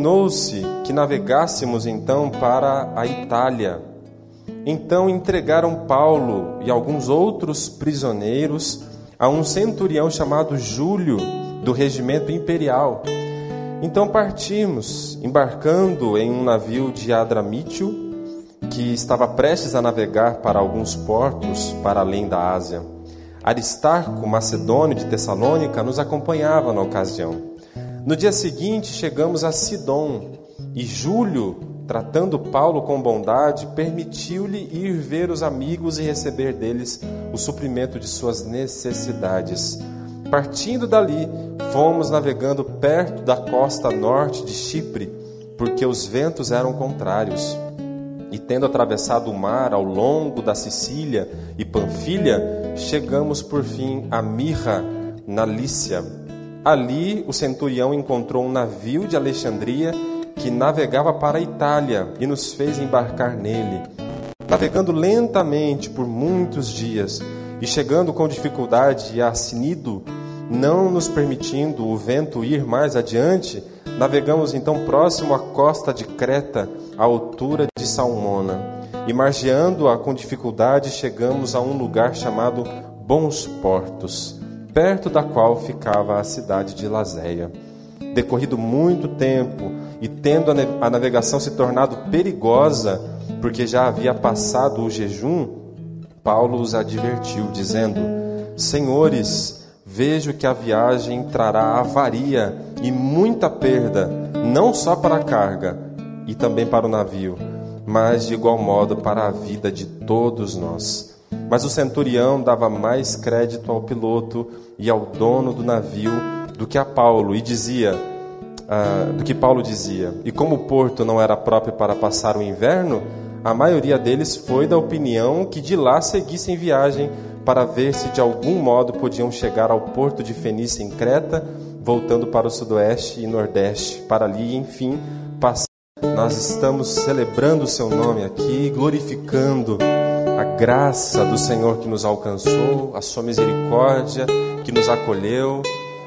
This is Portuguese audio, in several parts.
Ordenou-se que navegássemos então para a Itália. Então entregaram Paulo e alguns outros prisioneiros a um centurião chamado Júlio, do regimento imperial. Então partimos, embarcando em um navio de Adramítio, que estava prestes a navegar para alguns portos para além da Ásia. Aristarco, macedônio de Tessalônica, nos acompanhava na ocasião. No dia seguinte, chegamos a Sidom e Júlio, tratando Paulo com bondade, permitiu-lhe ir ver os amigos e receber deles o suprimento de suas necessidades. Partindo dali, fomos navegando perto da costa norte de Chipre, porque os ventos eram contrários. E tendo atravessado o mar ao longo da Sicília e Panfilha, chegamos por fim a Mirra, na Lícia Ali o centurião encontrou um navio de Alexandria que navegava para a Itália e nos fez embarcar nele. Navegando lentamente por muitos dias e chegando com dificuldade a Sinido, não nos permitindo o vento ir mais adiante, navegamos então próximo à costa de Creta, à altura de Salmona. E margeando-a com dificuldade, chegamos a um lugar chamado Bons Portos perto da qual ficava a cidade de Lazéia. Decorrido muito tempo e tendo a navegação se tornado perigosa, porque já havia passado o jejum, Paulo os advertiu, dizendo: Senhores, vejo que a viagem trará avaria e muita perda, não só para a carga e também para o navio, mas de igual modo para a vida de todos nós. Mas o centurião dava mais crédito ao piloto e ao dono do navio do que a Paulo e dizia uh, do que Paulo dizia. E como o porto não era próprio para passar o inverno, a maioria deles foi da opinião que de lá seguissem viagem para ver se de algum modo podiam chegar ao porto de Fenícia em Creta, voltando para o sudoeste e nordeste, para ali, enfim, passar. Nós estamos celebrando o seu nome aqui, glorificando a graça do Senhor que nos alcançou, a sua misericórdia que nos acolheu,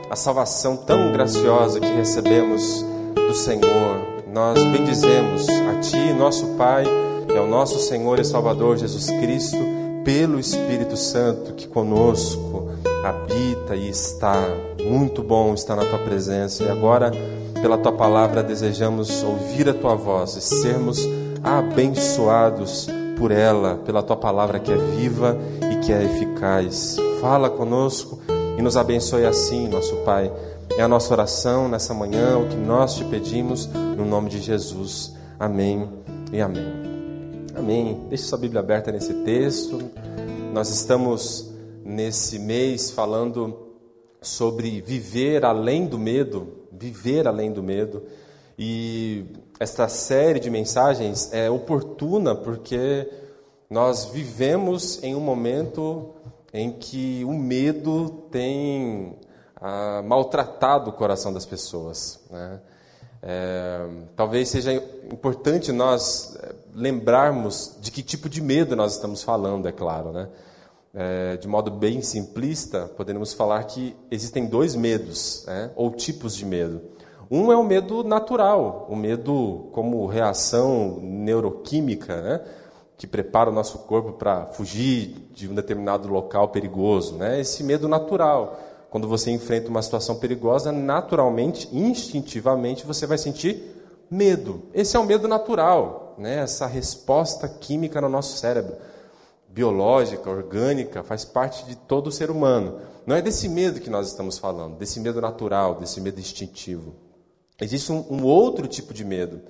a salvação tão graciosa que recebemos do Senhor. Nós bendizemos a Ti, nosso Pai, e ao nosso Senhor e Salvador Jesus Cristo, pelo Espírito Santo que conosco habita e está. Muito bom estar na Tua presença. E agora, pela Tua palavra, desejamos ouvir a Tua voz e sermos abençoados por ela, pela tua palavra que é viva e que é eficaz. Fala conosco e nos abençoe assim, nosso Pai. É a nossa oração nessa manhã, o que nós te pedimos, no nome de Jesus. Amém e amém. Amém. Deixe sua Bíblia aberta nesse texto. Nós estamos nesse mês falando sobre viver além do medo, viver além do medo. E esta série de mensagens é oportuna porque nós vivemos em um momento em que o medo tem ah, maltratado o coração das pessoas. Né? É, talvez seja importante nós eh, lembrarmos de que tipo de medo nós estamos falando, é claro. Né? É, de modo bem simplista, podemos falar que existem dois medos, né? ou tipos de medo. Um é o medo natural, o medo como reação neuroquímica, né? que prepara o nosso corpo para fugir de um determinado local perigoso. Né? Esse medo natural. Quando você enfrenta uma situação perigosa, naturalmente, instintivamente, você vai sentir medo. Esse é o medo natural, né? essa resposta química no nosso cérebro. Biológica, orgânica, faz parte de todo ser humano. Não é desse medo que nós estamos falando, desse medo natural, desse medo instintivo. Existe um, um outro tipo de medo,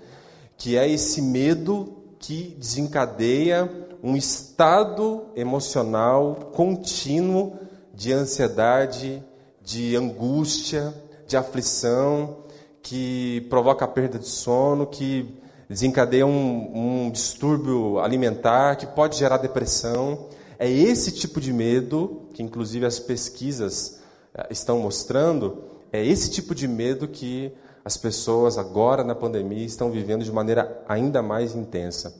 que é esse medo que desencadeia um estado emocional contínuo de ansiedade, de angústia, de aflição, que provoca a perda de sono, que desencadeia um, um distúrbio alimentar, que pode gerar depressão. É esse tipo de medo, que inclusive as pesquisas eh, estão mostrando, é esse tipo de medo que as pessoas agora na pandemia estão vivendo de maneira ainda mais intensa.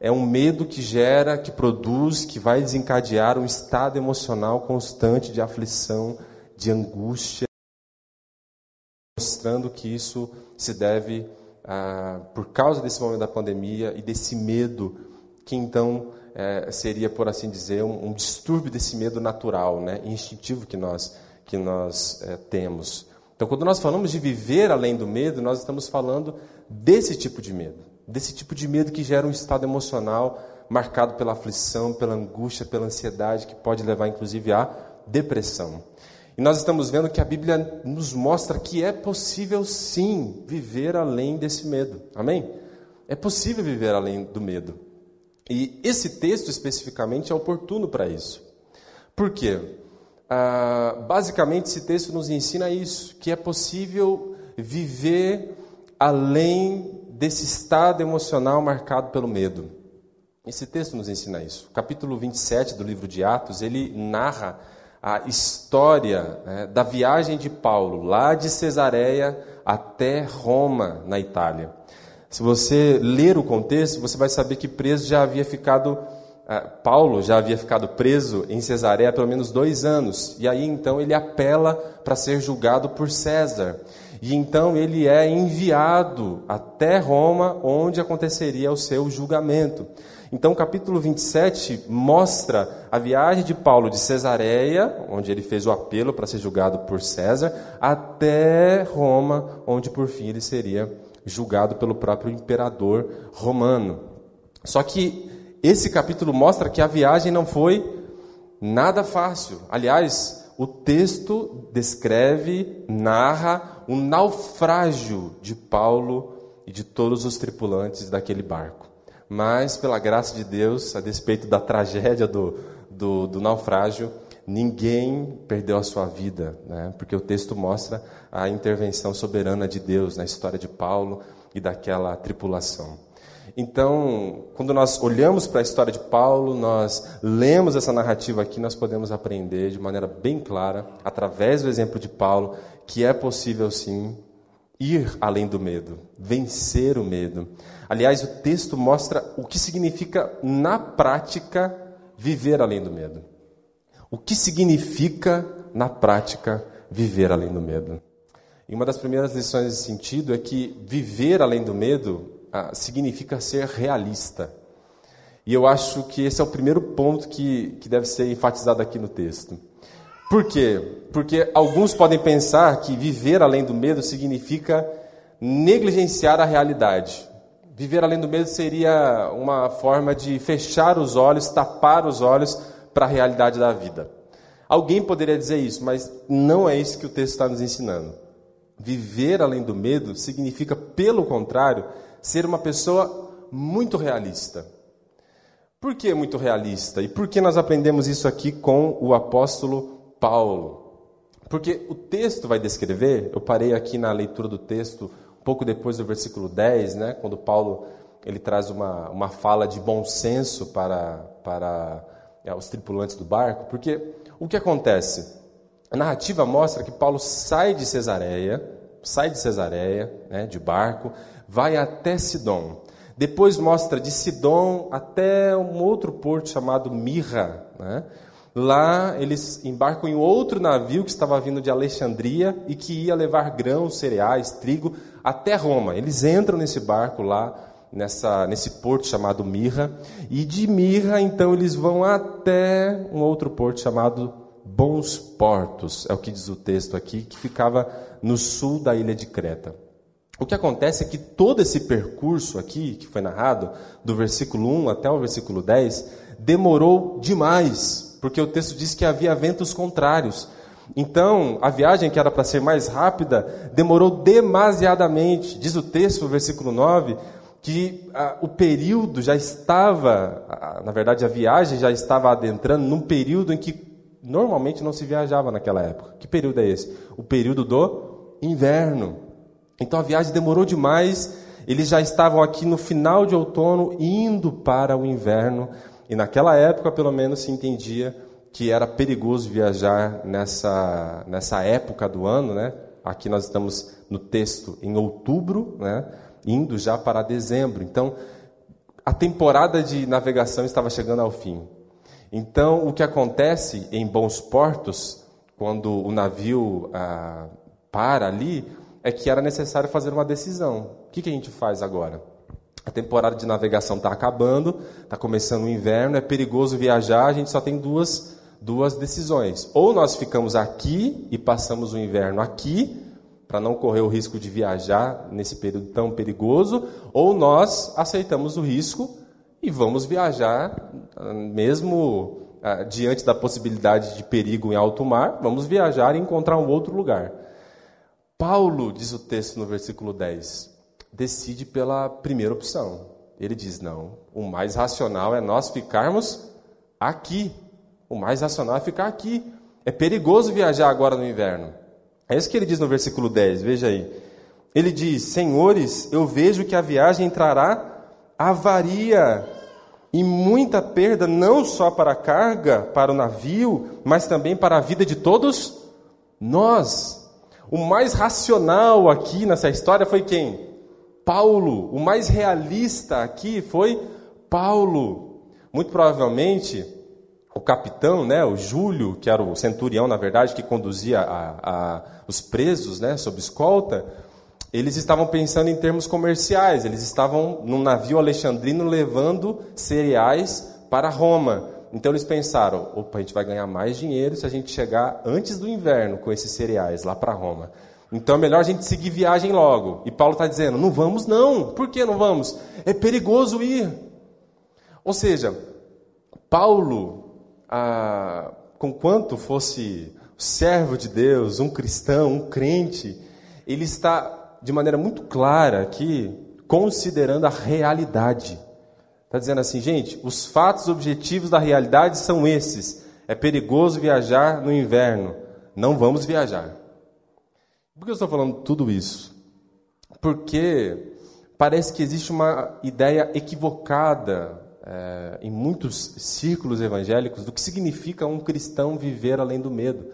É um medo que gera, que produz, que vai desencadear um estado emocional constante de aflição, de angústia, mostrando que isso se deve ah, por causa desse momento da pandemia e desse medo que então é, seria, por assim dizer, um, um, distúrbio desse medo natural, né, instintivo que nós, que nós é, temos. Então, quando nós falamos de viver além do medo, nós estamos falando desse tipo de medo, desse tipo de medo que gera um estado emocional marcado pela aflição, pela angústia, pela ansiedade, que pode levar inclusive à depressão. E nós estamos vendo que a Bíblia nos mostra que é possível sim viver além desse medo. Amém? É possível viver além do medo. E esse texto especificamente é oportuno para isso. Por quê? Ah, basicamente, esse texto nos ensina isso: que é possível viver além desse estado emocional marcado pelo medo. Esse texto nos ensina isso. O capítulo 27 do livro de Atos, ele narra a história né, da viagem de Paulo, lá de Cesareia até Roma, na Itália. Se você ler o contexto, você vai saber que preso já havia ficado, Paulo já havia ficado preso em Cesareia pelo menos dois anos. E aí então ele apela para ser julgado por César. E então ele é enviado até Roma, onde aconteceria o seu julgamento. Então, o capítulo 27 mostra a viagem de Paulo de Cesareia, onde ele fez o apelo para ser julgado por César, até Roma, onde por fim ele seria julgado pelo próprio imperador romano. Só que esse capítulo mostra que a viagem não foi nada fácil. Aliás, o texto descreve, narra o naufrágio de Paulo e de todos os tripulantes daquele barco. Mas, pela graça de Deus, a despeito da tragédia do, do, do naufrágio, ninguém perdeu a sua vida, né? porque o texto mostra a intervenção soberana de Deus na história de Paulo e daquela tripulação. Então, quando nós olhamos para a história de Paulo, nós lemos essa narrativa aqui, nós podemos aprender de maneira bem clara, através do exemplo de Paulo, que é possível sim ir além do medo, vencer o medo. Aliás, o texto mostra o que significa na prática viver além do medo. O que significa, na prática, viver além do medo? E uma das primeiras lições nesse sentido é que viver além do medo ah, significa ser realista. E eu acho que esse é o primeiro ponto que, que deve ser enfatizado aqui no texto. Por quê? Porque alguns podem pensar que viver além do medo significa negligenciar a realidade. Viver além do medo seria uma forma de fechar os olhos, tapar os olhos para a realidade da vida. Alguém poderia dizer isso, mas não é isso que o texto está nos ensinando. Viver além do medo significa, pelo contrário, ser uma pessoa muito realista. Por que muito realista? E por que nós aprendemos isso aqui com o apóstolo Paulo? Porque o texto vai descrever, eu parei aqui na leitura do texto, um pouco depois do versículo 10, né, quando Paulo ele traz uma, uma fala de bom senso para, para é, os tripulantes do barco, porque o que acontece? A narrativa mostra que Paulo sai de Cesareia, sai de Cesareia, né, de barco, vai até Sidom. Depois mostra de Sidom até um outro porto chamado Mirra. Né? Lá eles embarcam em outro navio que estava vindo de Alexandria e que ia levar grãos, cereais, trigo até Roma. Eles entram nesse barco lá nessa, nesse porto chamado Mirra, e de Mirra, então, eles vão até um outro porto chamado Bons Portos, é o que diz o texto aqui, que ficava no sul da ilha de Creta. O que acontece é que todo esse percurso aqui, que foi narrado, do versículo 1 até o versículo 10, demorou demais, porque o texto diz que havia ventos contrários. Então, a viagem que era para ser mais rápida demorou demasiadamente. Diz o texto, no versículo 9, que ah, o período já estava, ah, na verdade a viagem já estava adentrando num período em que normalmente não se viajava naquela época. Que período é esse? O período do inverno. Então a viagem demorou demais, eles já estavam aqui no final de outono, indo para o inverno, e naquela época, pelo menos, se entendia que era perigoso viajar nessa, nessa época do ano, né? Aqui nós estamos no texto em outubro, né? indo já para dezembro. Então, a temporada de navegação estava chegando ao fim. Então, o que acontece em bons portos, quando o navio ah, para ali, é que era necessário fazer uma decisão. que, que a gente faz agora? A temporada de navegação está acabando, está começando o inverno, é perigoso viajar, a gente só tem duas, duas decisões. Ou nós ficamos aqui e passamos o inverno aqui, para não correr o risco de viajar nesse período tão perigoso, ou nós aceitamos o risco e vamos viajar, mesmo ah, diante da possibilidade de perigo em alto mar, vamos viajar e encontrar um outro lugar. Paulo, diz o texto no versículo 10, decide pela primeira opção. Ele diz: não, o mais racional é nós ficarmos aqui. O mais racional é ficar aqui. É perigoso viajar agora no inverno. É isso que ele diz no versículo 10, veja aí. Ele diz: Senhores, eu vejo que a viagem entrará avaria e muita perda, não só para a carga, para o navio, mas também para a vida de todos nós. O mais racional aqui nessa história foi quem? Paulo. O mais realista aqui foi Paulo. Muito provavelmente, o capitão, né, o Júlio, que era o centurião, na verdade, que conduzia a, a, os presos né, sob escolta, eles estavam pensando em termos comerciais. Eles estavam num navio alexandrino levando cereais para Roma. Então eles pensaram: opa, a gente vai ganhar mais dinheiro se a gente chegar antes do inverno com esses cereais lá para Roma. Então é melhor a gente seguir viagem logo. E Paulo está dizendo: não vamos, não. Por que não vamos? É perigoso ir. Ou seja, Paulo, ah, com quanto fosse servo de Deus, um cristão, um crente, ele está de maneira muito clara aqui considerando a realidade. Está dizendo assim, gente, os fatos objetivos da realidade são esses. É perigoso viajar no inverno. Não vamos viajar. Por que eu estou falando tudo isso? Porque parece que existe uma ideia equivocada é, em muitos círculos evangélicos do que significa um cristão viver além do medo.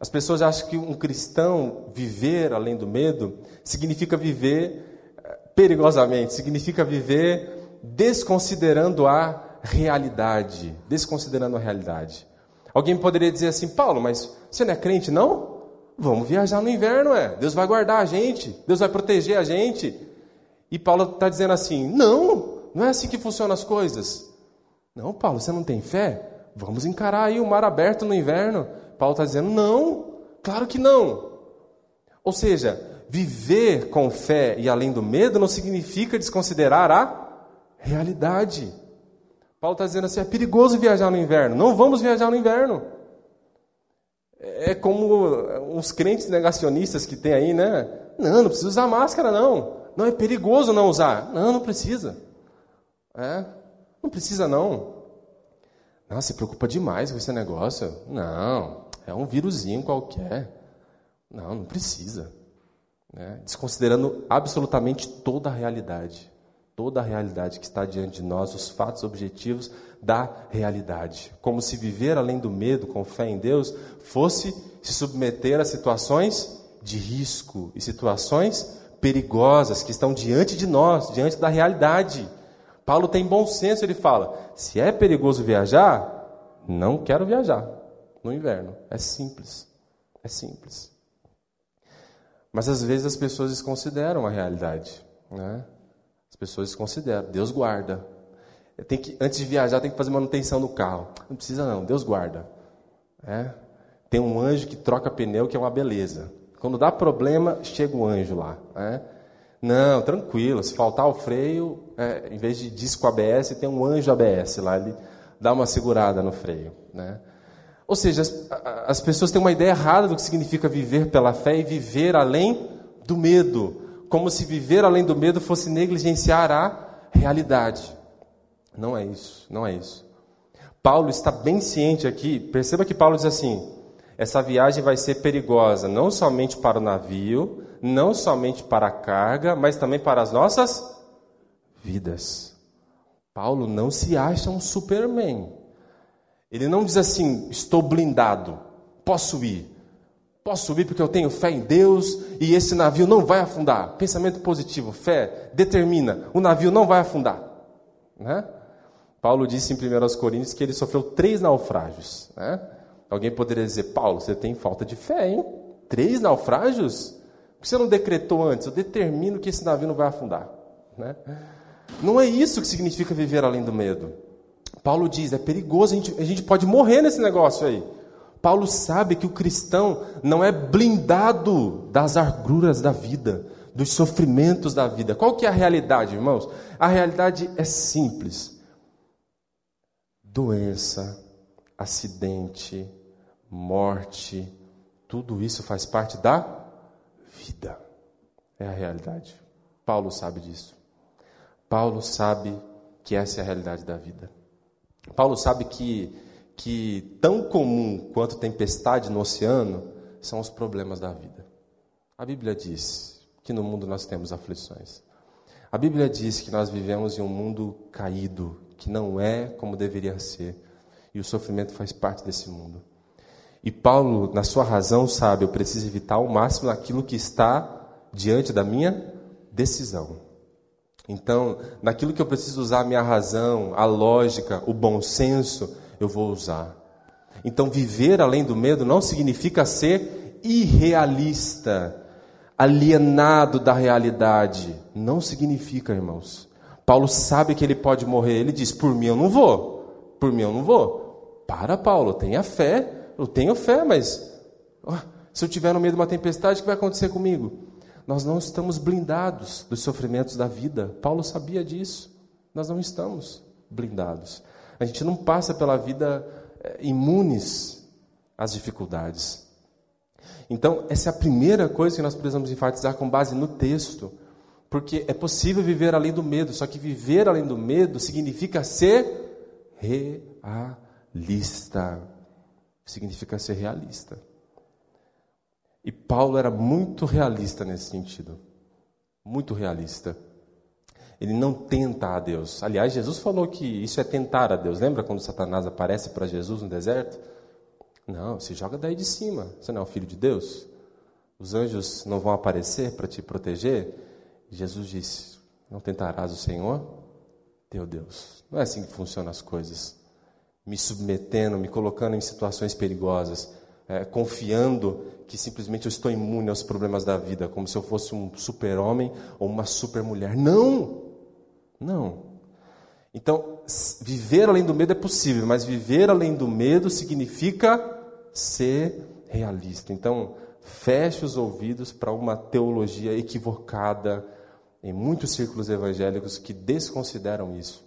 As pessoas acham que um cristão viver além do medo significa viver é, perigosamente, significa viver desconsiderando a realidade. Desconsiderando a realidade. Alguém poderia dizer assim, Paulo, mas você não é crente, não? Vamos viajar no inverno, é. Deus vai guardar a gente, Deus vai proteger a gente. E Paulo está dizendo assim: não, não é assim que funcionam as coisas. Não, Paulo, você não tem fé? Vamos encarar aí o mar aberto no inverno. Paulo está dizendo: não, claro que não. Ou seja, viver com fé e além do medo não significa desconsiderar a realidade. Paulo está dizendo assim: é perigoso viajar no inverno. Não vamos viajar no inverno. É como uns crentes negacionistas que tem aí, né? Não, não precisa usar máscara, não. Não, é perigoso não usar. Não, não precisa. É, não precisa não. Não, se preocupa demais com esse negócio. Não, é um vírusinho qualquer. Não, não precisa. Né? Desconsiderando absolutamente toda a realidade toda a realidade que está diante de nós, os fatos objetivos da realidade. Como se viver além do medo, com fé em Deus, fosse se submeter a situações de risco e situações perigosas que estão diante de nós, diante da realidade. Paulo tem bom senso, ele fala: se é perigoso viajar, não quero viajar no inverno. É simples. É simples. Mas às vezes as pessoas desconsideram a realidade. Né? As pessoas consideram, Deus guarda. Tem que, antes de viajar, tem que fazer manutenção no carro. Não precisa não, Deus guarda. É? Tem um anjo que troca pneu, que é uma beleza. Quando dá problema, chega o anjo lá. É? Não, tranquilo. Se faltar o freio, é, em vez de disco ABS, tem um anjo ABS lá. Ele dá uma segurada no freio. Né? Ou seja, as, as pessoas têm uma ideia errada do que significa viver pela fé e viver além do medo como se viver além do medo fosse negligenciar a realidade. Não é isso, não é isso. Paulo está bem ciente aqui, perceba que Paulo diz assim: essa viagem vai ser perigosa não somente para o navio, não somente para a carga, mas também para as nossas vidas. Paulo não se acha um superman. Ele não diz assim: estou blindado, posso ir. Posso subir porque eu tenho fé em Deus e esse navio não vai afundar. Pensamento positivo, fé, determina, o navio não vai afundar. Né? Paulo disse em 1 Coríntios que ele sofreu três naufrágios. Né? Alguém poderia dizer, Paulo, você tem falta de fé, hein? Três naufrágios? que você não decretou antes? Eu determino que esse navio não vai afundar. Né? Não é isso que significa viver além do medo. Paulo diz: é perigoso, a gente, a gente pode morrer nesse negócio aí. Paulo sabe que o cristão não é blindado das agruras da vida, dos sofrimentos da vida. Qual que é a realidade, irmãos? A realidade é simples. Doença, acidente, morte, tudo isso faz parte da vida. É a realidade. Paulo sabe disso. Paulo sabe que essa é a realidade da vida. Paulo sabe que, que tão comum quanto tempestade no oceano são os problemas da vida. A Bíblia diz que no mundo nós temos aflições. A Bíblia diz que nós vivemos em um mundo caído, que não é como deveria ser, e o sofrimento faz parte desse mundo. E Paulo, na sua razão, sabe, eu preciso evitar ao máximo aquilo que está diante da minha decisão. Então, naquilo que eu preciso usar a minha razão, a lógica, o bom senso, eu vou usar. Então, viver além do medo não significa ser irrealista, alienado da realidade. Não significa, irmãos. Paulo sabe que ele pode morrer. Ele diz: Por mim eu não vou. Por mim eu não vou. Para, Paulo, tenha fé eu tenho fé, mas oh, se eu tiver no meio de uma tempestade, o que vai acontecer comigo? Nós não estamos blindados dos sofrimentos da vida. Paulo sabia disso. Nós não estamos blindados. A gente não passa pela vida é, imunes às dificuldades. Então, essa é a primeira coisa que nós precisamos enfatizar com base no texto. Porque é possível viver além do medo, só que viver além do medo significa ser realista significa ser realista. E Paulo era muito realista nesse sentido. Muito realista. Ele não tenta a Deus. Aliás, Jesus falou que isso é tentar a Deus. Lembra quando Satanás aparece para Jesus no deserto? Não, se joga daí de cima. Você não é o filho de Deus? Os anjos não vão aparecer para te proteger? Jesus disse: Não tentarás o Senhor, teu Deus. Não é assim que funcionam as coisas me submetendo, me colocando em situações perigosas, é, confiando que simplesmente eu estou imune aos problemas da vida, como se eu fosse um super-homem ou uma super-mulher. Não! Não. Então, viver além do medo é possível, mas viver além do medo significa ser realista. Então, feche os ouvidos para uma teologia equivocada em muitos círculos evangélicos que desconsideram isso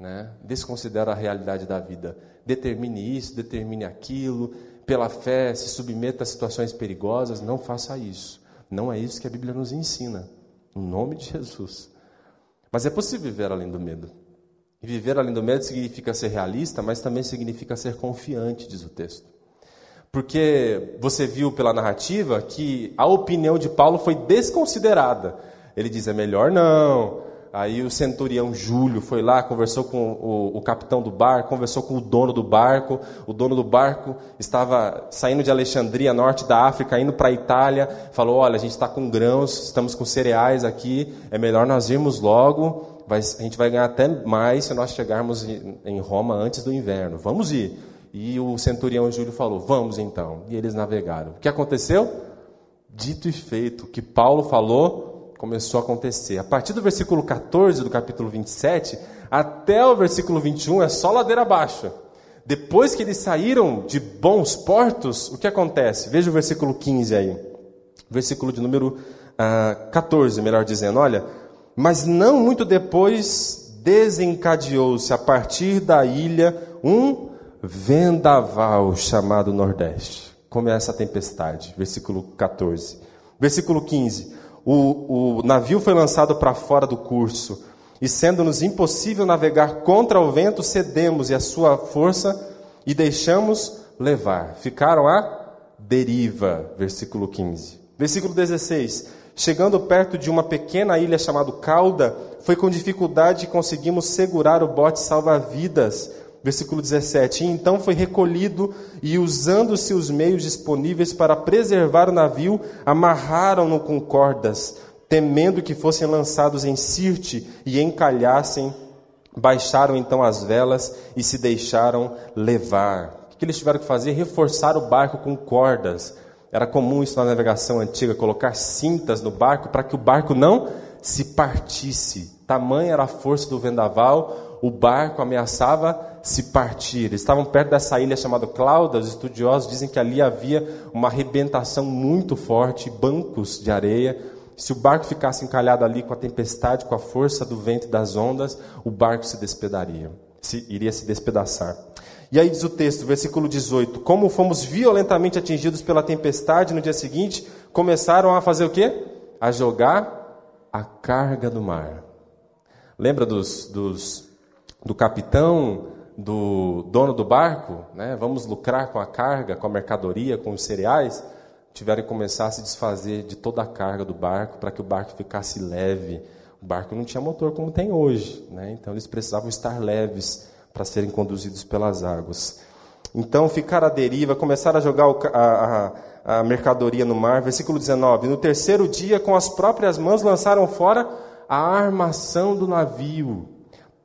né? desconsidera a realidade da vida. Determine isso, determine aquilo, pela fé se submeta a situações perigosas. Não faça isso. Não é isso que a Bíblia nos ensina. No nome de Jesus. Mas é possível viver além do medo. E viver além do medo significa ser realista, mas também significa ser confiante, diz o texto. Porque você viu pela narrativa que a opinião de Paulo foi desconsiderada. Ele diz: é melhor não, Aí o centurião Júlio foi lá, conversou com o, o, capitão do barco, conversou com o dono do barco. O dono do barco estava saindo de Alexandria, norte da África, indo para a Itália. Falou: Olha, a gente está com grãos, estamos com cereais aqui, é melhor nós irmos logo. Vai, a gente vai ganhar até mais se nós chegarmos em Roma antes do inverno. Vamos ir. E o centurião Júlio falou: Vamos então. E eles navegaram. O que aconteceu? Dito e feito. O que Paulo falou começou a acontecer. A partir do versículo 14 do capítulo 27 até o versículo 21 é só ladeira abaixo. Depois que eles saíram de bons portos, o que acontece? Veja o versículo 15 aí. Versículo de número uh, ah, 14, melhor dizendo. Olha, mas não muito depois desencadeou-se a partir da ilha um vendaval chamado Nordeste. Começa a tempestade. Versículo 14. Versículo 15 o, o navio foi lançado para fora do curso, e sendo-nos impossível navegar contra o vento, cedemos e a sua força e deixamos levar. Ficaram à deriva, versículo 15. Versículo 16. Chegando perto de uma pequena ilha chamada Cauda, foi com dificuldade que conseguimos segurar o bote salva-vidas Versículo 17: e Então foi recolhido, e usando-se os meios disponíveis para preservar o navio, amarraram-no com cordas, temendo que fossem lançados em Sirte e encalhassem. Baixaram então as velas e se deixaram levar. O que eles tiveram que fazer? Reforçar o barco com cordas, Era comum isso na navegação antiga, colocar cintas no barco para que o barco não se partisse. Tamanha era a força do vendaval, o barco ameaçava se partir. Estavam perto dessa ilha chamada Clauda. Os estudiosos dizem que ali havia uma arrebentação muito forte, bancos de areia. Se o barco ficasse encalhado ali com a tempestade, com a força do vento e das ondas, o barco se despedaria, se, iria se despedaçar. E aí diz o texto, versículo 18: Como fomos violentamente atingidos pela tempestade, no dia seguinte começaram a fazer o quê? A jogar a carga do mar. Lembra dos, dos do capitão, do dono do barco? Né? Vamos lucrar com a carga, com a mercadoria, com os cereais? Tiveram que começar a se desfazer de toda a carga do barco para que o barco ficasse leve. O barco não tinha motor como tem hoje, né? então eles precisavam estar leves para serem conduzidos pelas águas. Então ficaram à deriva, começaram a jogar a, a, a mercadoria no mar. Versículo 19: No terceiro dia, com as próprias mãos, lançaram fora a armação do navio,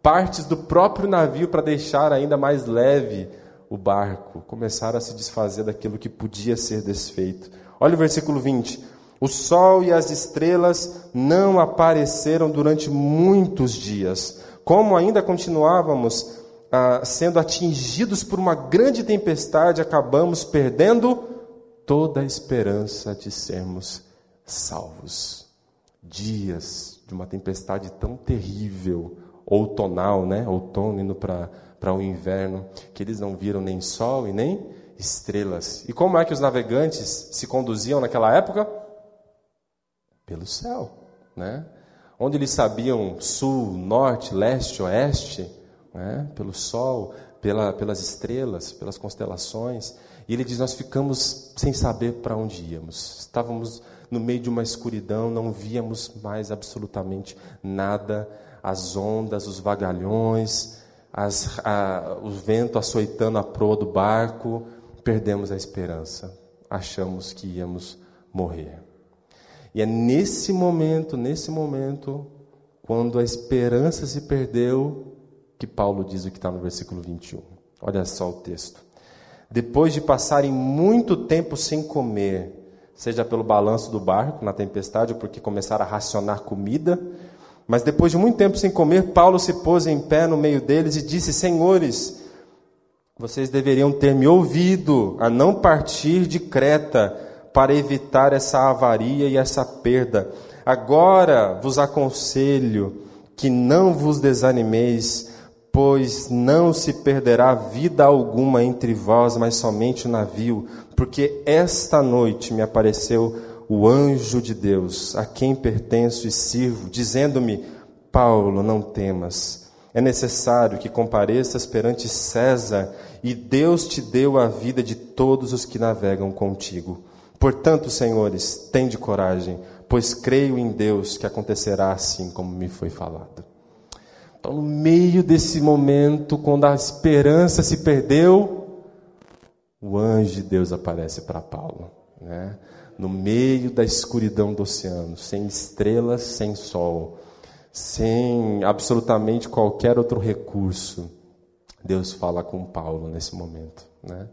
partes do próprio navio para deixar ainda mais leve o barco. Começaram a se desfazer daquilo que podia ser desfeito. Olha o versículo 20. O sol e as estrelas não apareceram durante muitos dias. Como ainda continuávamos ah, sendo atingidos por uma grande tempestade, acabamos perdendo toda a esperança de sermos salvos. Dias de uma tempestade tão terrível, outonal, né? outono indo para o inverno, que eles não viram nem sol e nem estrelas. E como é que os navegantes se conduziam naquela época? Pelo céu, né? Onde eles sabiam sul, norte, leste, oeste, né? pelo sol, pela, pelas estrelas, pelas constelações. E ele diz: Nós ficamos sem saber para onde íamos. Estávamos no meio de uma escuridão, não víamos mais absolutamente nada. As ondas, os vagalhões, as, a, o vento açoitando a proa do barco. Perdemos a esperança. Achamos que íamos morrer. E é nesse momento, nesse momento, quando a esperança se perdeu, que Paulo diz o que está no versículo 21. Olha só o texto. Depois de passarem muito tempo sem comer, seja pelo balanço do barco na tempestade ou porque começaram a racionar comida, mas depois de muito tempo sem comer, Paulo se pôs em pé no meio deles e disse: Senhores, vocês deveriam ter me ouvido a não partir de Creta para evitar essa avaria e essa perda. Agora vos aconselho que não vos desanimeis pois não se perderá vida alguma entre vós, mas somente o navio, porque esta noite me apareceu o anjo de Deus, a quem pertenço e sirvo, dizendo-me: Paulo, não temas. É necessário que compareças perante César, e Deus te deu a vida de todos os que navegam contigo. Portanto, senhores, tende coragem, pois creio em Deus que acontecerá assim como me foi falado. Então, no meio desse momento, quando a esperança se perdeu, o anjo de Deus aparece para Paulo. Né? No meio da escuridão do oceano, sem estrelas, sem sol, sem absolutamente qualquer outro recurso, Deus fala com Paulo nesse momento. Né?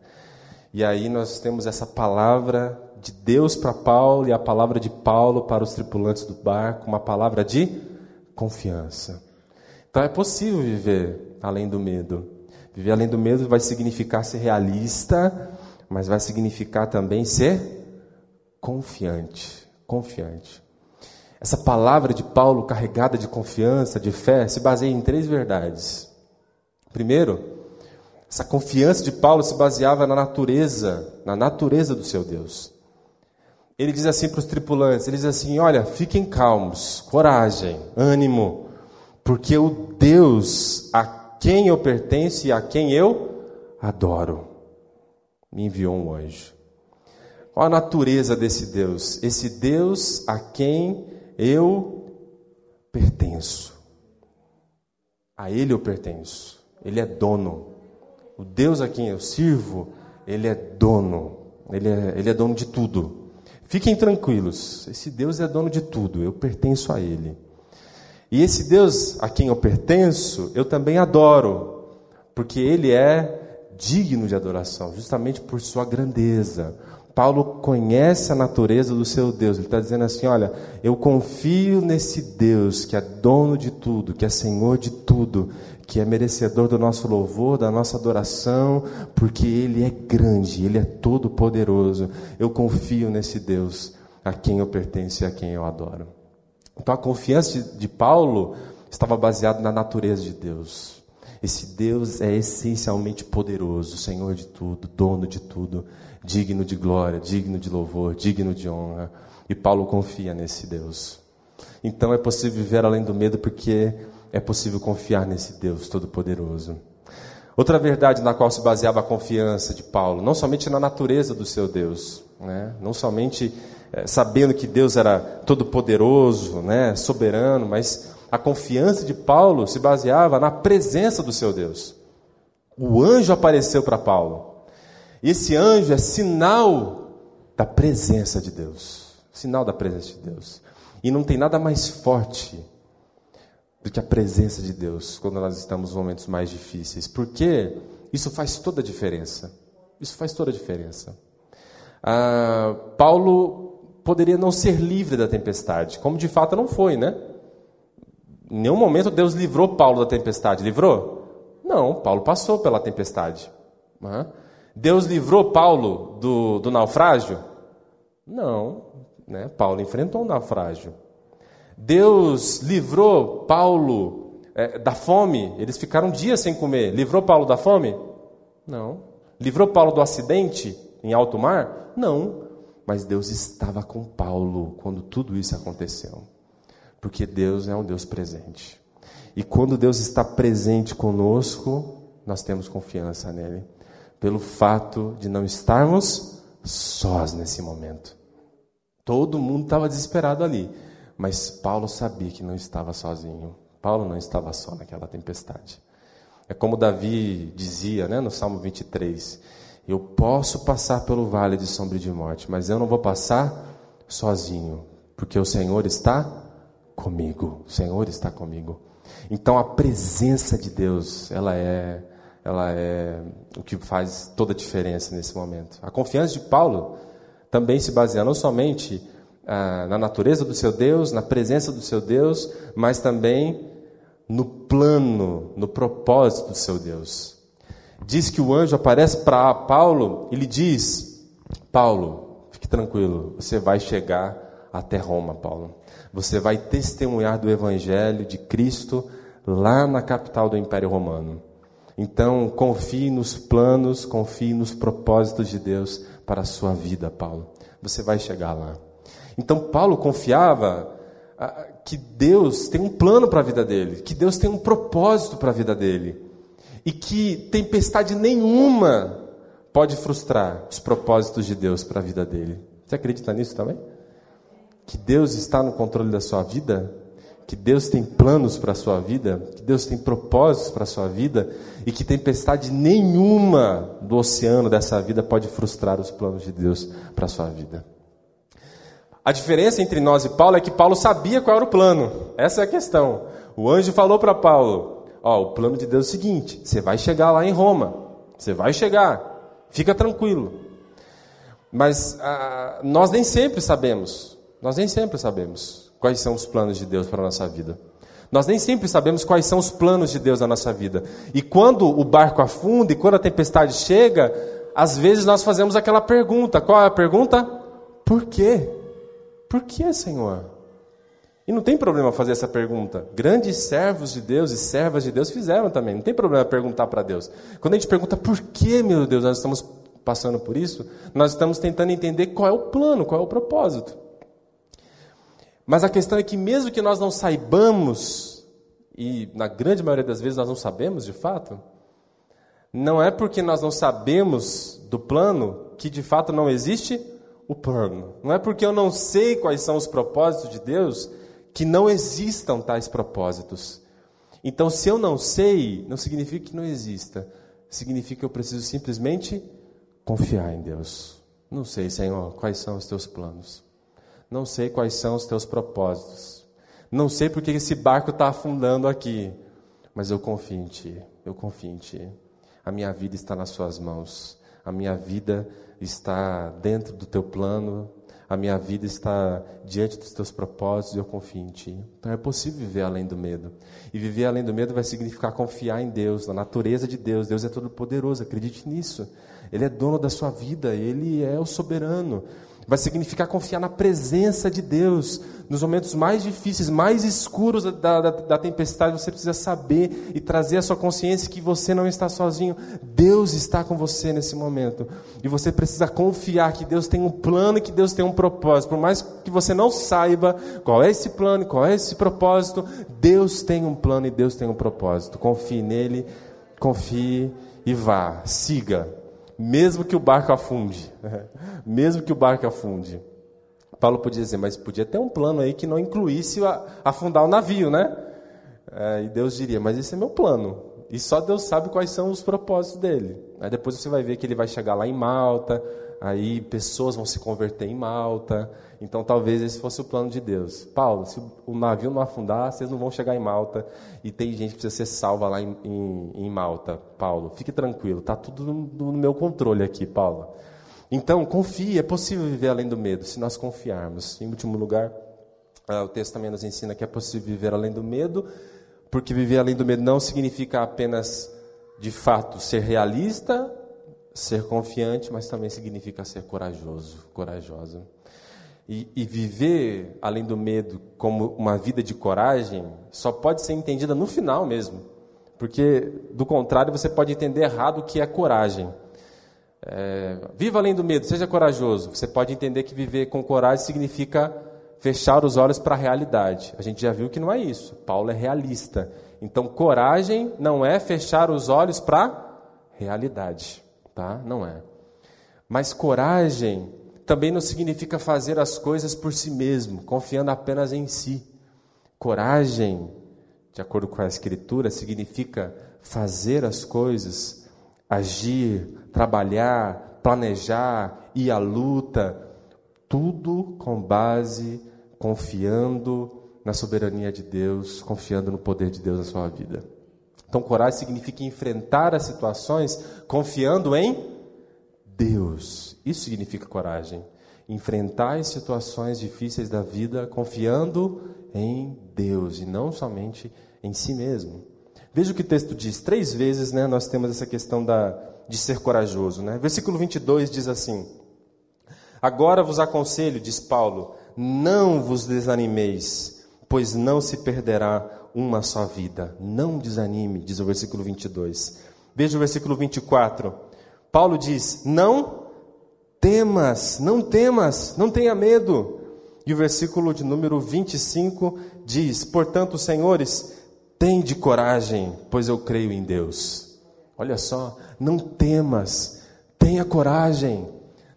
E aí nós temos essa palavra de Deus para Paulo e a palavra de Paulo para os tripulantes do barco, uma palavra de confiança. Então é possível viver além do medo. Viver além do medo vai significar ser realista, mas vai significar também ser confiante. Confiante. Essa palavra de Paulo carregada de confiança, de fé, se baseia em três verdades. Primeiro, essa confiança de Paulo se baseava na natureza, na natureza do seu Deus. Ele diz assim para os tripulantes: ele diz assim, olha, fiquem calmos, coragem, ânimo, porque o Deus a quem eu pertenço e a quem eu adoro me enviou um anjo. Qual a natureza desse Deus? Esse Deus a quem eu pertenço. A Ele eu pertenço. Ele é dono. O Deus a quem eu sirvo, Ele é dono. Ele é, ele é dono de tudo. Fiquem tranquilos. Esse Deus é dono de tudo. Eu pertenço a Ele. E esse Deus a quem eu pertenço, eu também adoro, porque Ele é digno de adoração, justamente por sua grandeza, Paulo conhece a natureza do seu Deus. Ele está dizendo assim: olha, eu confio nesse Deus que é dono de tudo, que é Senhor de tudo, que é merecedor do nosso louvor, da nossa adoração, porque Ele é grande, Ele é todo poderoso. Eu confio nesse Deus a quem eu pertenço e a quem eu adoro. Então a confiança de Paulo estava baseada na natureza de Deus. Esse Deus é essencialmente poderoso, Senhor de tudo, dono de tudo, digno de glória, digno de louvor, digno de honra. E Paulo confia nesse Deus. Então é possível viver além do medo porque é possível confiar nesse Deus todo-poderoso. Outra verdade na qual se baseava a confiança de Paulo, não somente na natureza do seu Deus, né? não somente é, sabendo que Deus era todo-poderoso, né? soberano, mas a confiança de Paulo se baseava na presença do seu Deus. O anjo apareceu para Paulo. Esse anjo é sinal da presença de Deus. Sinal da presença de Deus. E não tem nada mais forte do que a presença de Deus quando nós estamos em momentos mais difíceis. Porque isso faz toda a diferença. Isso faz toda a diferença. Ah, Paulo poderia não ser livre da tempestade, como de fato não foi, né? Em nenhum momento Deus livrou Paulo da tempestade. Livrou? Não, Paulo passou pela tempestade. Deus livrou Paulo do, do naufrágio? Não, né? Paulo enfrentou um naufrágio. Deus livrou Paulo é, da fome? Eles ficaram dias sem comer. Livrou Paulo da fome? Não. Livrou Paulo do acidente em alto mar? Não. Mas Deus estava com Paulo quando tudo isso aconteceu. Porque Deus é um Deus presente. E quando Deus está presente conosco, nós temos confiança nele. Pelo fato de não estarmos sós nesse momento. Todo mundo estava desesperado ali. Mas Paulo sabia que não estava sozinho. Paulo não estava só naquela tempestade. É como Davi dizia né, no Salmo 23: Eu posso passar pelo vale de sombra de morte, mas eu não vou passar sozinho, porque o Senhor está comigo. O Senhor está comigo. Então a presença de Deus, ela é, ela é o que faz toda a diferença nesse momento. A confiança de Paulo também se baseia não somente ah, na natureza do seu Deus, na presença do seu Deus, mas também no plano, no propósito do seu Deus. Diz que o anjo aparece para Paulo e lhe diz: Paulo, fique tranquilo, você vai chegar até Roma, Paulo. Você vai testemunhar do Evangelho de Cristo lá na capital do Império Romano. Então, confie nos planos, confie nos propósitos de Deus para a sua vida, Paulo. Você vai chegar lá. Então, Paulo confiava ah, que Deus tem um plano para a vida dele, que Deus tem um propósito para a vida dele, e que tempestade nenhuma pode frustrar os propósitos de Deus para a vida dele. Você acredita nisso também? que Deus está no controle da sua vida, que Deus tem planos para a sua vida, que Deus tem propósitos para a sua vida e que tempestade nenhuma do oceano dessa vida pode frustrar os planos de Deus para a sua vida. A diferença entre nós e Paulo é que Paulo sabia qual era o plano. Essa é a questão. O anjo falou para Paulo: Ó, o plano de Deus é o seguinte: você vai chegar lá em Roma. Você vai chegar. Fica tranquilo. Mas ah, nós nem sempre sabemos nós nem sempre sabemos quais são os planos de Deus para a nossa vida. Nós nem sempre sabemos quais são os planos de Deus na nossa vida. E quando o barco afunda e quando a tempestade chega, às vezes nós fazemos aquela pergunta. Qual é a pergunta? Por quê? Por que, Senhor? E não tem problema fazer essa pergunta. Grandes servos de Deus e servas de Deus fizeram também. Não tem problema perguntar para Deus. Quando a gente pergunta por que, meu Deus, nós estamos passando por isso, nós estamos tentando entender qual é o plano, qual é o propósito. Mas a questão é que, mesmo que nós não saibamos, e na grande maioria das vezes nós não sabemos de fato, não é porque nós não sabemos do plano que de fato não existe o plano. Não é porque eu não sei quais são os propósitos de Deus que não existam tais propósitos. Então, se eu não sei, não significa que não exista. Significa que eu preciso simplesmente confiar em Deus. Não sei, Senhor, quais são os teus planos. Não sei quais são os teus propósitos. Não sei porque esse barco está afundando aqui. Mas eu confio em Ti. Eu confio em Ti. A minha vida está nas Suas mãos. A minha vida está dentro do teu plano, a minha vida está diante dos teus propósitos e eu confio em ti. Então é possível viver além do medo. E viver além do medo vai significar confiar em Deus, na natureza de Deus. Deus é todo poderoso, acredite nisso. Ele é dono da sua vida, ele é o soberano. Vai significar confiar na presença de Deus. Nos momentos mais difíceis, mais escuros da, da, da, tempestade, você precisa saber e trazer a sua consciência que você não está sozinho. Deus está com você nesse momento. E você precisa confiar que Deus tem um plano e que Deus tem um propósito. Por mais que você não saiba qual é esse plano, qual é esse propósito, Deus tem um plano e Deus tem um propósito. Confie nele, confie e vá. Siga mesmo que o barco afunde, mesmo que o barco afunde. Paulo podia dizer, mas podia ter um plano aí que não incluísse afundar o navio, né? É, e Deus diria, mas esse é meu plano. E só Deus sabe quais são os propósitos dele. Aí depois você vai ver que ele vai chegar lá em Malta, aí pessoas vão se converter em Malta. Então talvez esse fosse o plano de Deus. Paulo, se o navio não afundar, vocês não vão chegar em Malta. E tem gente que precisa ser salva lá em, em, em Malta. Paulo, fique tranquilo, está tudo no, no, meu controle aqui, Paulo. Então confie, é possível viver além do medo, se nós confiarmos. Em último lugar, uh, o texto também nos ensina que é possível viver além do medo, porque viver além do medo não significa apenas, de fato, ser realista, ser confiante, mas também significa ser corajoso, corajosa. E, e, viver além do medo como uma vida de coragem só pode ser entendida no final mesmo. Porque, do contrário, você pode entender errado o que é coragem. É, viva além do medo, seja corajoso. Você pode entender que viver com coragem significa fechar os olhos para a realidade. A gente já viu que não é isso. Paulo é realista. Então, coragem não é fechar os olhos para a realidade. Tá? Não é. Mas coragem também não significa fazer as coisas por si mesmo, confiando apenas em si. Coragem, de acordo com a Escritura, significa fazer as coisas, agir, trabalhar, planejar, ir à luta, tudo com base, confiando na soberania de Deus, confiando no poder de Deus na sua vida. Então, coragem significa enfrentar as situações confiando em Deus. Isso significa coragem. Enfrentar as situações difíceis da vida confiando em Deus e não somente em si mesmo. Veja o que o texto diz. Três vezes né, nós temos essa questão da, de ser corajoso. Né? Versículo 22 diz assim: Agora vos aconselho, diz Paulo, não vos desanimeis, pois não se perderá uma só vida. Não desanime, diz o versículo 22. Veja o versículo 24. Paulo diz: Não temas, não temas, não tenha medo. E o versículo de número 25 diz: Portanto, senhores, tende coragem, pois eu creio em Deus. Olha só, não temas, tenha coragem,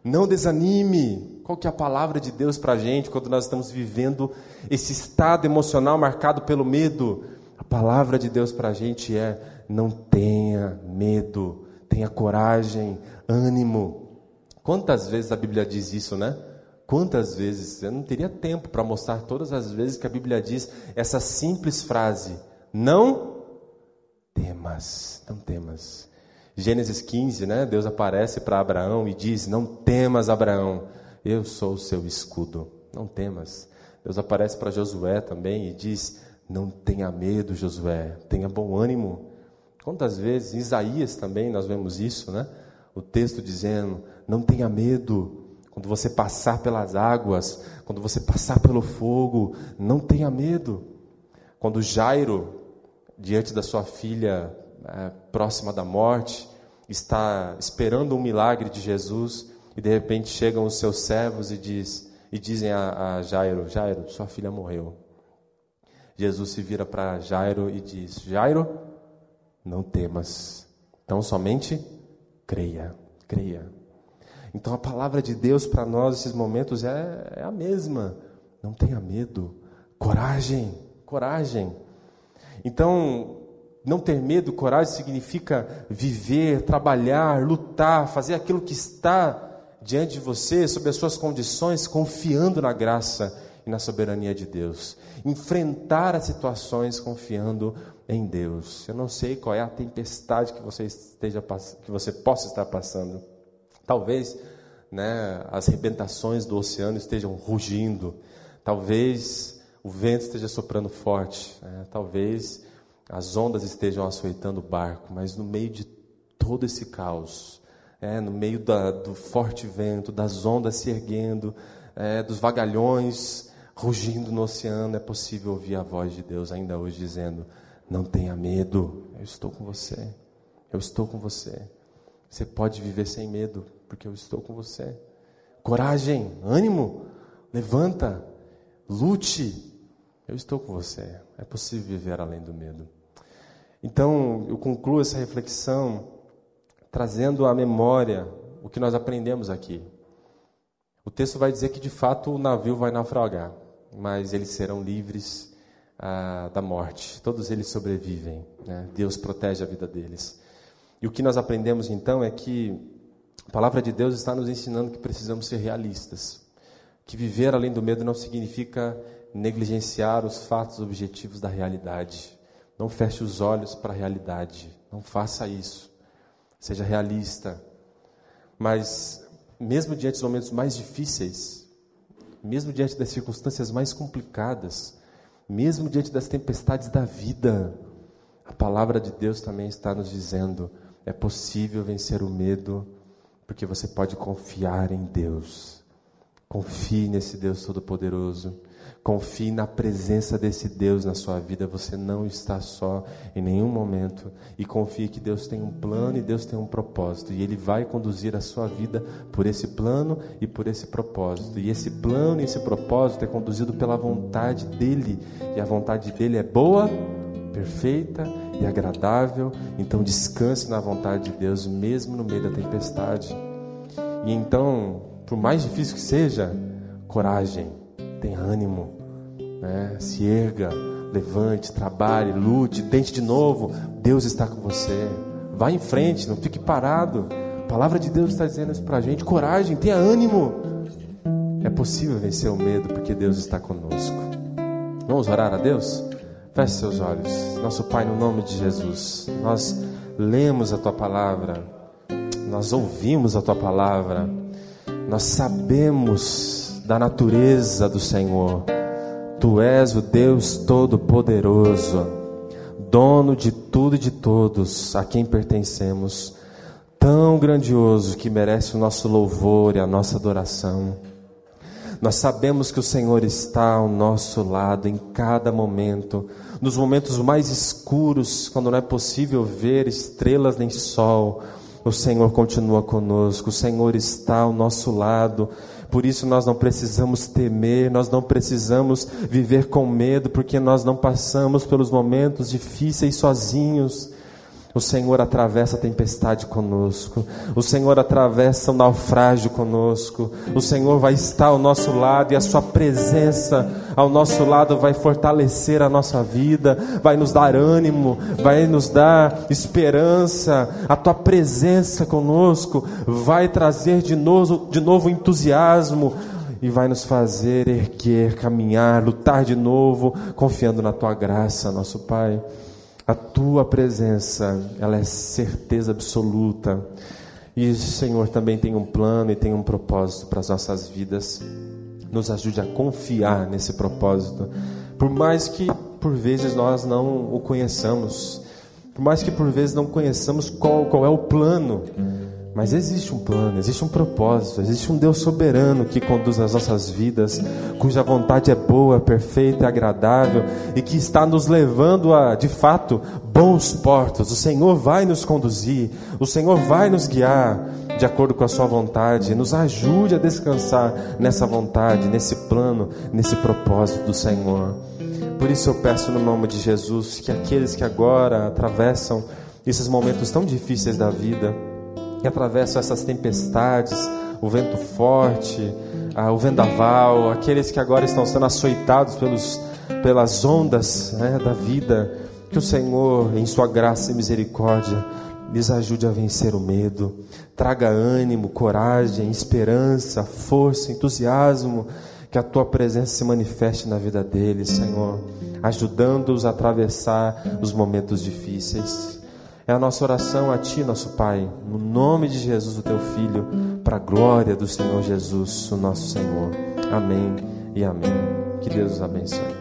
não desanime. Qual que é a palavra de Deus para a gente quando nós estamos vivendo esse estado emocional marcado pelo medo? A palavra de Deus para a gente é: não tenha medo tenha coragem, ânimo. Quantas vezes a Bíblia diz isso, né? Quantas vezes? Eu não teria tempo para mostrar todas as vezes que a Bíblia diz essa simples frase: Não temas, não temas. Gênesis 15, né? Deus aparece para Abraão e diz: Não temas, Abraão, eu sou o seu escudo. Não temas. Deus aparece para Josué também e diz: Não tenha medo, Josué, tenha bom ânimo. Quantas vezes, em Isaías também nós vemos isso, né? O texto dizendo: não tenha medo, quando você passar pelas águas, quando você passar pelo fogo, não tenha medo. Quando Jairo, diante da sua filha é, próxima da morte, está esperando um milagre de Jesus, e de repente chegam os seus servos e, diz, e dizem a, a Jairo: Jairo, sua filha morreu. Jesus se vira para Jairo e diz: Jairo, não temas, então somente creia, creia. Então a palavra de Deus para nós nesses momentos é, é a mesma. Não tenha medo, coragem, coragem. Então, não ter medo, coragem significa viver, trabalhar, lutar, fazer aquilo que está diante de você, sob as suas condições, confiando na graça e na soberania de Deus. Enfrentar as situações confiando em Deus. Eu não sei qual é a tempestade que você esteja que você possa estar passando. Talvez né, as rebentações do oceano estejam rugindo, talvez o vento esteja soprando forte, né, talvez as ondas estejam açoitando o barco, mas no meio de todo esse caos, é, no meio da, do forte vento, das ondas se erguendo, é, dos vagalhões rugindo no oceano, é possível ouvir a voz de Deus ainda hoje dizendo: Não tenha medo, eu estou com você, eu estou com você. Você pode viver sem medo, porque eu estou com você. Coragem, ânimo, levanta, lute, eu estou com você. É possível viver além do medo. Então, eu concluo essa reflexão trazendo à memória o que nós aprendemos aqui. O texto vai dizer que de fato o navio vai naufragar, mas eles serão livres ah, da morte. Todos eles sobrevivem. Né? Deus protege a vida deles. E o que nós aprendemos então é que a palavra de Deus está nos ensinando que precisamos ser realistas. Que viver além do medo não significa negligenciar os fatos objetivos da realidade. Não feche os olhos para a realidade. Não faça isso. Seja realista. Mas, mesmo diante dos momentos mais difíceis, mesmo diante das circunstâncias mais complicadas, mesmo diante das tempestades da vida, a palavra de Deus também está nos dizendo: é possível vencer o medo porque você pode confiar em Deus. Confie nesse Deus Todo-Poderoso. Confie na presença desse Deus na sua vida. Você não está só em nenhum momento. E confie que Deus tem um plano e Deus tem um propósito. E Ele vai conduzir a sua vida por esse plano e por esse propósito. E esse plano e esse propósito é conduzido pela vontade dEle. E a vontade dEle é boa, perfeita e agradável. Então descanse na vontade de Deus, mesmo no meio da tempestade. E então, por mais difícil que seja, coragem, tenha ânimo, né? se erga, levante, trabalhe, lute, tente de novo. Deus está com você. Vá em frente, não fique parado. A palavra de Deus está dizendo isso para a gente. Coragem, tenha ânimo. É possível vencer o medo porque Deus está conosco. Vamos orar a Deus? Feche seus olhos. Nosso Pai, no nome de Jesus, nós lemos a tua palavra, nós ouvimos a tua palavra, nós sabemos da natureza do Senhor. Tu és o Deus Todo-Poderoso, dono de tudo e de todos, a quem pertencemos, tão grandioso que merece o nosso louvor e a nossa adoração. Nós sabemos que o Senhor está ao nosso lado em cada momento, nos momentos mais escuros, quando não é possível ver estrelas nem sol. O Senhor continua conosco, o Senhor está ao nosso lado. Por isso nós não precisamos temer, nós não precisamos viver com medo, porque nós não passamos pelos momentos difíceis sozinhos. O Senhor atravessa a tempestade conosco. O Senhor atravessa o naufrágio conosco. O Senhor vai estar ao nosso lado e a Sua presença ao nosso lado vai fortalecer a nossa vida, vai nos dar ânimo, vai nos dar esperança. A Tua presença conosco vai trazer de novo, de novo entusiasmo e vai nos fazer erguer, caminhar, lutar de novo, confiando na Tua graça, nosso Pai. A tua presença, ela é certeza absoluta. E o Senhor também tem um plano e tem um propósito para as nossas vidas. Nos ajude a confiar nesse propósito. Por mais que por vezes nós não o conheçamos, por mais que por vezes não conheçamos qual, qual é o plano mas existe um plano, existe um propósito, existe um Deus soberano que conduz as nossas vidas, cuja vontade é boa, perfeita agradável e que está nos levando a, de fato, bons portos. O Senhor vai nos conduzir, o Senhor vai nos guiar de acordo com a Sua vontade. Nos ajude a descansar nessa vontade, nesse plano, nesse propósito do Senhor. Por isso eu peço no nome de Jesus que aqueles que agora atravessam esses momentos tão difíceis da vida, que atravessam essas tempestades, o vento forte, o vendaval, aqueles que agora estão sendo açoitados pelos, pelas ondas né, da vida, que o Senhor, em Sua graça e misericórdia, lhes ajude a vencer o medo, traga ânimo, coragem, esperança, força, entusiasmo, que a Tua presença se manifeste na vida deles, Senhor, ajudando-os a atravessar os momentos difíceis. É a nossa oração a Ti, nosso Pai, no nome de Jesus, o Teu Filho, para a glória do Senhor Jesus, o nosso Senhor. Amém e amém. Que Deus os abençoe.